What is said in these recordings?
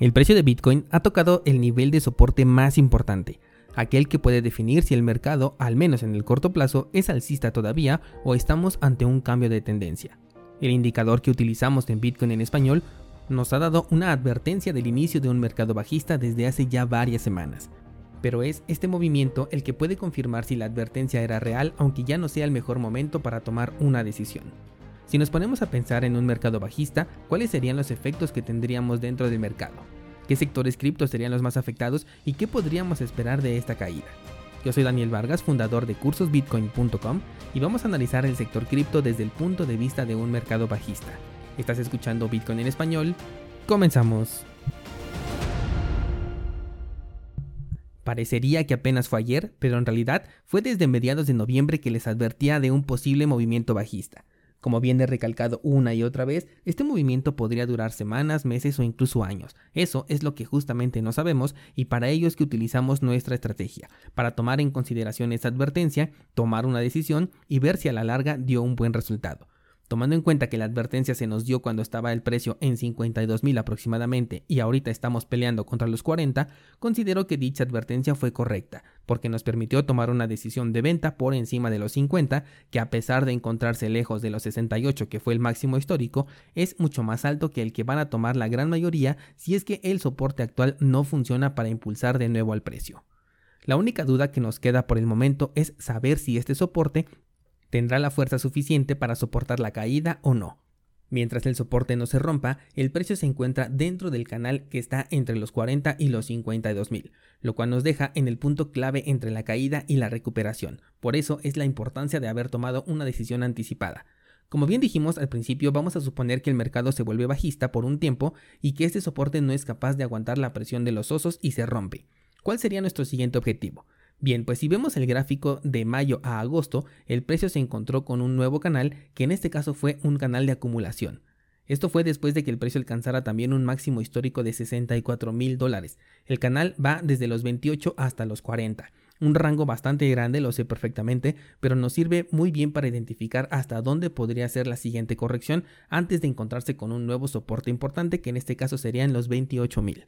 El precio de Bitcoin ha tocado el nivel de soporte más importante, aquel que puede definir si el mercado, al menos en el corto plazo, es alcista todavía o estamos ante un cambio de tendencia. El indicador que utilizamos en Bitcoin en español nos ha dado una advertencia del inicio de un mercado bajista desde hace ya varias semanas. Pero es este movimiento el que puede confirmar si la advertencia era real aunque ya no sea el mejor momento para tomar una decisión. Si nos ponemos a pensar en un mercado bajista, ¿cuáles serían los efectos que tendríamos dentro del mercado? ¿Qué sectores cripto serían los más afectados y qué podríamos esperar de esta caída? Yo soy Daniel Vargas, fundador de cursosbitcoin.com y vamos a analizar el sector cripto desde el punto de vista de un mercado bajista. Estás escuchando Bitcoin en español. Comenzamos. Parecería que apenas fue ayer, pero en realidad fue desde mediados de noviembre que les advertía de un posible movimiento bajista. Como bien he recalcado una y otra vez, este movimiento podría durar semanas, meses o incluso años. Eso es lo que justamente no sabemos y para ello es que utilizamos nuestra estrategia, para tomar en consideración esta advertencia, tomar una decisión y ver si a la larga dio un buen resultado. Tomando en cuenta que la advertencia se nos dio cuando estaba el precio en 52 mil aproximadamente y ahorita estamos peleando contra los 40, considero que dicha advertencia fue correcta, porque nos permitió tomar una decisión de venta por encima de los 50, que a pesar de encontrarse lejos de los 68 que fue el máximo histórico, es mucho más alto que el que van a tomar la gran mayoría si es que el soporte actual no funciona para impulsar de nuevo al precio. La única duda que nos queda por el momento es saber si este soporte tendrá la fuerza suficiente para soportar la caída o no. Mientras el soporte no se rompa, el precio se encuentra dentro del canal que está entre los 40 y los 52 mil, lo cual nos deja en el punto clave entre la caída y la recuperación. Por eso es la importancia de haber tomado una decisión anticipada. Como bien dijimos al principio, vamos a suponer que el mercado se vuelve bajista por un tiempo y que este soporte no es capaz de aguantar la presión de los osos y se rompe. ¿Cuál sería nuestro siguiente objetivo? Bien, pues si vemos el gráfico de mayo a agosto, el precio se encontró con un nuevo canal, que en este caso fue un canal de acumulación. Esto fue después de que el precio alcanzara también un máximo histórico de 64 mil dólares. El canal va desde los 28 hasta los 40. Un rango bastante grande, lo sé perfectamente, pero nos sirve muy bien para identificar hasta dónde podría ser la siguiente corrección antes de encontrarse con un nuevo soporte importante que en este caso serían los 28 mil.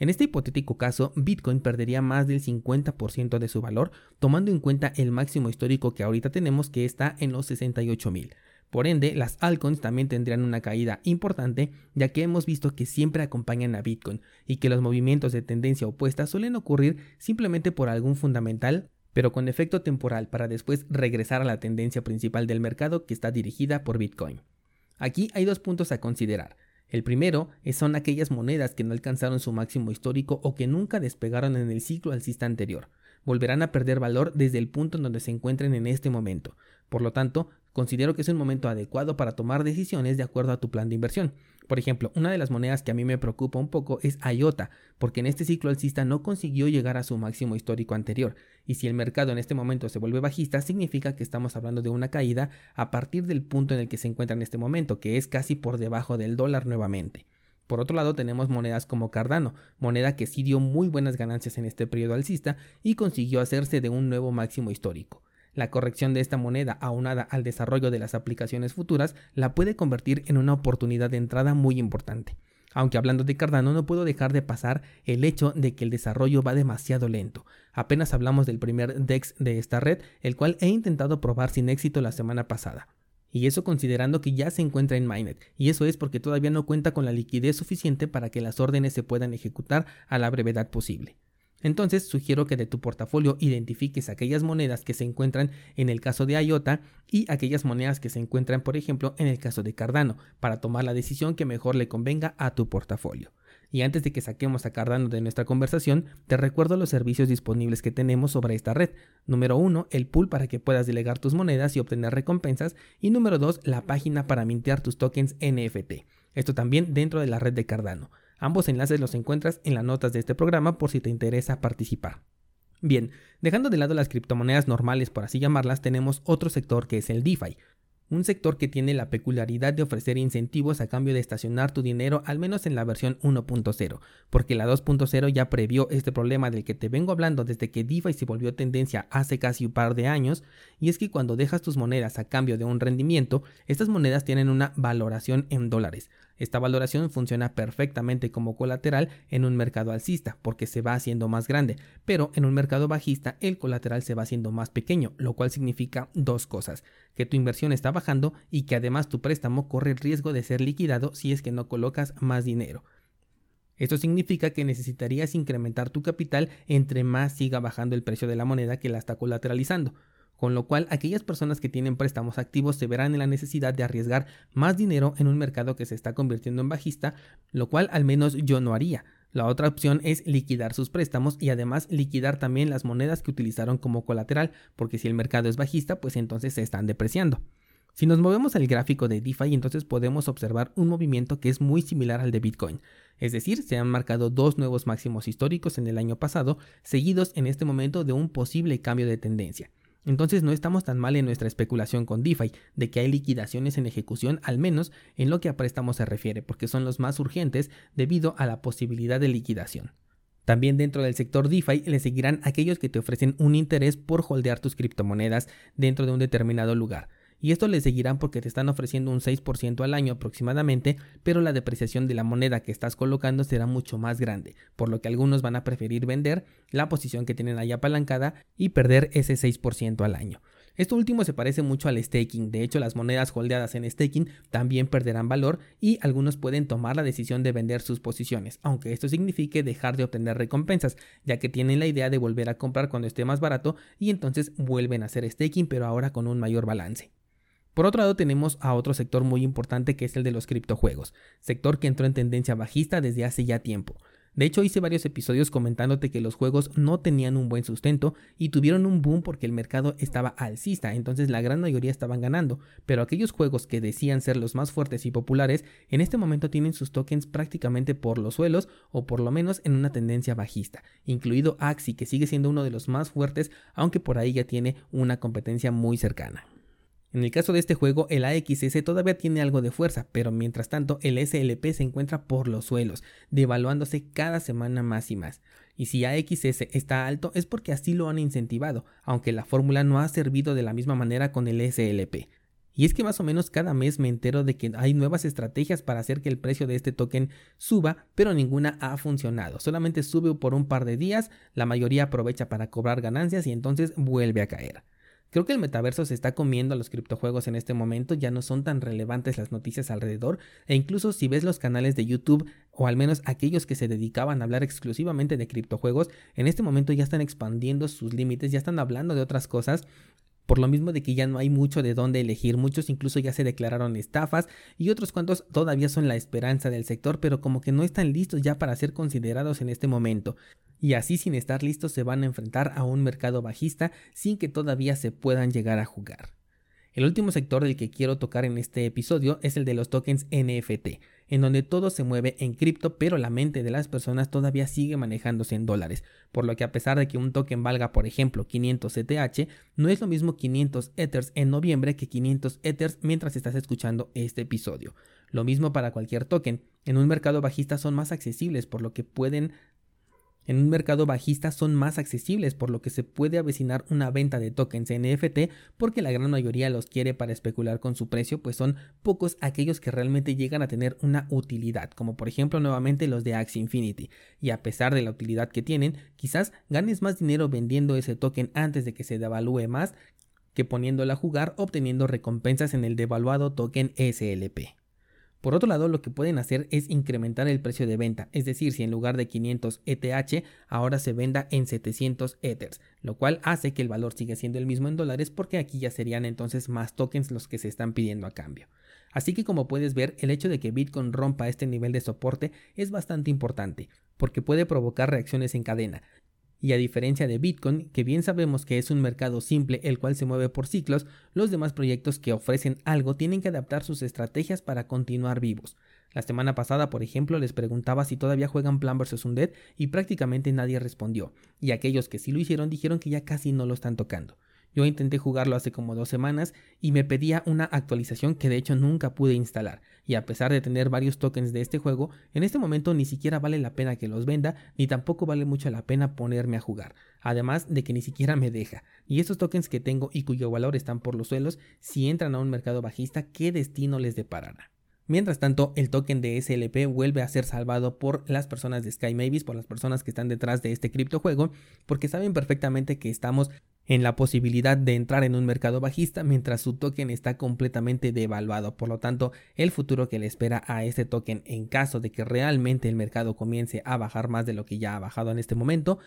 En este hipotético caso, Bitcoin perdería más del 50% de su valor, tomando en cuenta el máximo histórico que ahorita tenemos que está en los 68 mil. Por ende, las altcoins también tendrían una caída importante, ya que hemos visto que siempre acompañan a Bitcoin y que los movimientos de tendencia opuesta suelen ocurrir simplemente por algún fundamental, pero con efecto temporal para después regresar a la tendencia principal del mercado que está dirigida por Bitcoin. Aquí hay dos puntos a considerar. El primero son aquellas monedas que no alcanzaron su máximo histórico o que nunca despegaron en el ciclo alcista anterior. Volverán a perder valor desde el punto en donde se encuentren en este momento. Por lo tanto, considero que es un momento adecuado para tomar decisiones de acuerdo a tu plan de inversión. Por ejemplo, una de las monedas que a mí me preocupa un poco es IOTA, porque en este ciclo alcista no consiguió llegar a su máximo histórico anterior, y si el mercado en este momento se vuelve bajista, significa que estamos hablando de una caída a partir del punto en el que se encuentra en este momento, que es casi por debajo del dólar nuevamente. Por otro lado, tenemos monedas como Cardano, moneda que sí dio muy buenas ganancias en este periodo alcista y consiguió hacerse de un nuevo máximo histórico. La corrección de esta moneda aunada al desarrollo de las aplicaciones futuras la puede convertir en una oportunidad de entrada muy importante. Aunque hablando de Cardano no puedo dejar de pasar el hecho de que el desarrollo va demasiado lento. Apenas hablamos del primer DEX de esta red, el cual he intentado probar sin éxito la semana pasada. Y eso considerando que ya se encuentra en Mainnet, y eso es porque todavía no cuenta con la liquidez suficiente para que las órdenes se puedan ejecutar a la brevedad posible. Entonces sugiero que de tu portafolio identifiques aquellas monedas que se encuentran en el caso de IOTA y aquellas monedas que se encuentran, por ejemplo, en el caso de Cardano, para tomar la decisión que mejor le convenga a tu portafolio. Y antes de que saquemos a Cardano de nuestra conversación, te recuerdo los servicios disponibles que tenemos sobre esta red. Número 1, el pool para que puedas delegar tus monedas y obtener recompensas. Y número 2, la página para mintear tus tokens NFT. Esto también dentro de la red de Cardano. Ambos enlaces los encuentras en las notas de este programa por si te interesa participar. Bien, dejando de lado las criptomonedas normales, por así llamarlas, tenemos otro sector que es el DeFi, un sector que tiene la peculiaridad de ofrecer incentivos a cambio de estacionar tu dinero al menos en la versión 1.0, porque la 2.0 ya previó este problema del que te vengo hablando desde que DeFi se volvió tendencia hace casi un par de años, y es que cuando dejas tus monedas a cambio de un rendimiento, estas monedas tienen una valoración en dólares. Esta valoración funciona perfectamente como colateral en un mercado alcista porque se va haciendo más grande, pero en un mercado bajista el colateral se va haciendo más pequeño, lo cual significa dos cosas, que tu inversión está bajando y que además tu préstamo corre el riesgo de ser liquidado si es que no colocas más dinero. Esto significa que necesitarías incrementar tu capital entre más siga bajando el precio de la moneda que la está colateralizando con lo cual aquellas personas que tienen préstamos activos se verán en la necesidad de arriesgar más dinero en un mercado que se está convirtiendo en bajista, lo cual al menos yo no haría. La otra opción es liquidar sus préstamos y además liquidar también las monedas que utilizaron como colateral, porque si el mercado es bajista, pues entonces se están depreciando. Si nos movemos al gráfico de DeFi, entonces podemos observar un movimiento que es muy similar al de Bitcoin. Es decir, se han marcado dos nuevos máximos históricos en el año pasado, seguidos en este momento de un posible cambio de tendencia. Entonces no estamos tan mal en nuestra especulación con DeFi, de que hay liquidaciones en ejecución, al menos en lo que a préstamos se refiere, porque son los más urgentes debido a la posibilidad de liquidación. También dentro del sector DeFi le seguirán aquellos que te ofrecen un interés por holdear tus criptomonedas dentro de un determinado lugar y esto le seguirán porque te están ofreciendo un 6% al año aproximadamente, pero la depreciación de la moneda que estás colocando será mucho más grande, por lo que algunos van a preferir vender la posición que tienen ahí apalancada y perder ese 6% al año. Esto último se parece mucho al staking, de hecho las monedas holdeadas en staking también perderán valor y algunos pueden tomar la decisión de vender sus posiciones, aunque esto signifique dejar de obtener recompensas, ya que tienen la idea de volver a comprar cuando esté más barato y entonces vuelven a hacer staking pero ahora con un mayor balance. Por otro lado tenemos a otro sector muy importante que es el de los criptojuegos, sector que entró en tendencia bajista desde hace ya tiempo. De hecho hice varios episodios comentándote que los juegos no tenían un buen sustento y tuvieron un boom porque el mercado estaba alcista, entonces la gran mayoría estaban ganando, pero aquellos juegos que decían ser los más fuertes y populares en este momento tienen sus tokens prácticamente por los suelos o por lo menos en una tendencia bajista, incluido Axie que sigue siendo uno de los más fuertes aunque por ahí ya tiene una competencia muy cercana. En el caso de este juego, el AXS todavía tiene algo de fuerza, pero mientras tanto el SLP se encuentra por los suelos, devaluándose cada semana más y más. Y si AXS está alto es porque así lo han incentivado, aunque la fórmula no ha servido de la misma manera con el SLP. Y es que más o menos cada mes me entero de que hay nuevas estrategias para hacer que el precio de este token suba, pero ninguna ha funcionado. Solamente sube por un par de días, la mayoría aprovecha para cobrar ganancias y entonces vuelve a caer. Creo que el metaverso se está comiendo a los criptojuegos en este momento, ya no son tan relevantes las noticias alrededor, e incluso si ves los canales de YouTube, o al menos aquellos que se dedicaban a hablar exclusivamente de criptojuegos, en este momento ya están expandiendo sus límites, ya están hablando de otras cosas, por lo mismo de que ya no hay mucho de dónde elegir, muchos incluso ya se declararon estafas y otros cuantos todavía son la esperanza del sector, pero como que no están listos ya para ser considerados en este momento. Y así sin estar listos se van a enfrentar a un mercado bajista sin que todavía se puedan llegar a jugar. El último sector del que quiero tocar en este episodio es el de los tokens NFT, en donde todo se mueve en cripto, pero la mente de las personas todavía sigue manejándose en dólares, por lo que a pesar de que un token valga, por ejemplo, 500 ETH, no es lo mismo 500 Ethers en noviembre que 500 Ethers mientras estás escuchando este episodio. Lo mismo para cualquier token. En un mercado bajista son más accesibles, por lo que pueden en un mercado bajista son más accesibles, por lo que se puede avecinar una venta de tokens NFT porque la gran mayoría los quiere para especular con su precio, pues son pocos aquellos que realmente llegan a tener una utilidad, como por ejemplo nuevamente los de Axie Infinity. Y a pesar de la utilidad que tienen, quizás ganes más dinero vendiendo ese token antes de que se devalúe más que poniéndola a jugar obteniendo recompensas en el devaluado token SLP. Por otro lado, lo que pueden hacer es incrementar el precio de venta, es decir, si en lugar de 500 ETH ahora se venda en 700 Ethers, lo cual hace que el valor siga siendo el mismo en dólares porque aquí ya serían entonces más tokens los que se están pidiendo a cambio. Así que como puedes ver, el hecho de que Bitcoin rompa este nivel de soporte es bastante importante, porque puede provocar reacciones en cadena, y a diferencia de Bitcoin, que bien sabemos que es un mercado simple el cual se mueve por ciclos, los demás proyectos que ofrecen algo tienen que adaptar sus estrategias para continuar vivos. La semana pasada, por ejemplo, les preguntaba si todavía juegan Plan vs Undead y prácticamente nadie respondió, y aquellos que sí lo hicieron dijeron que ya casi no lo están tocando. Yo intenté jugarlo hace como dos semanas y me pedía una actualización que de hecho nunca pude instalar. Y a pesar de tener varios tokens de este juego, en este momento ni siquiera vale la pena que los venda, ni tampoco vale mucho la pena ponerme a jugar. Además de que ni siquiera me deja. Y estos tokens que tengo y cuyo valor están por los suelos, si entran a un mercado bajista, ¿qué destino les deparará? Mientras tanto, el token de SLP vuelve a ser salvado por las personas de Sky Mavis, por las personas que están detrás de este criptojuego, porque saben perfectamente que estamos en la posibilidad de entrar en un mercado bajista mientras su token está completamente devaluado. Por lo tanto, el futuro que le espera a este token en caso de que realmente el mercado comience a bajar más de lo que ya ha bajado en este momento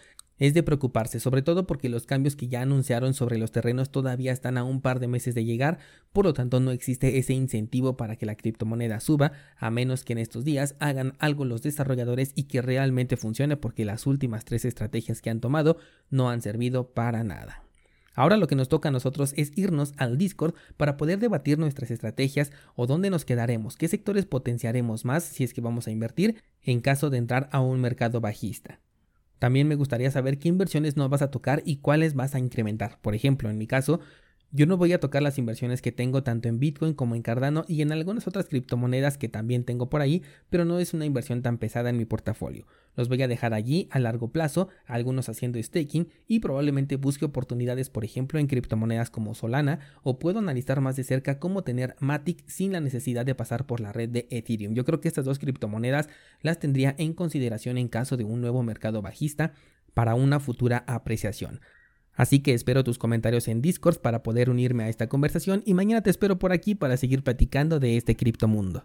es de preocuparse, sobre todo porque los cambios que ya anunciaron sobre los terrenos todavía están a un par de meses de llegar, por lo tanto no existe ese incentivo para que la criptomoneda suba, a menos que en estos días hagan algo los desarrolladores y que realmente funcione porque las últimas tres estrategias que han tomado no han servido para nada. Ahora lo que nos toca a nosotros es irnos al Discord para poder debatir nuestras estrategias o dónde nos quedaremos, qué sectores potenciaremos más si es que vamos a invertir en caso de entrar a un mercado bajista. También me gustaría saber qué inversiones no vas a tocar y cuáles vas a incrementar. Por ejemplo, en mi caso, yo no voy a tocar las inversiones que tengo tanto en Bitcoin como en Cardano y en algunas otras criptomonedas que también tengo por ahí, pero no es una inversión tan pesada en mi portafolio. Los voy a dejar allí a largo plazo, algunos haciendo staking y probablemente busque oportunidades, por ejemplo, en criptomonedas como Solana o puedo analizar más de cerca cómo tener Matic sin la necesidad de pasar por la red de Ethereum. Yo creo que estas dos criptomonedas las tendría en consideración en caso de un nuevo mercado bajista para una futura apreciación. Así que espero tus comentarios en Discord para poder unirme a esta conversación y mañana te espero por aquí para seguir platicando de este criptomundo.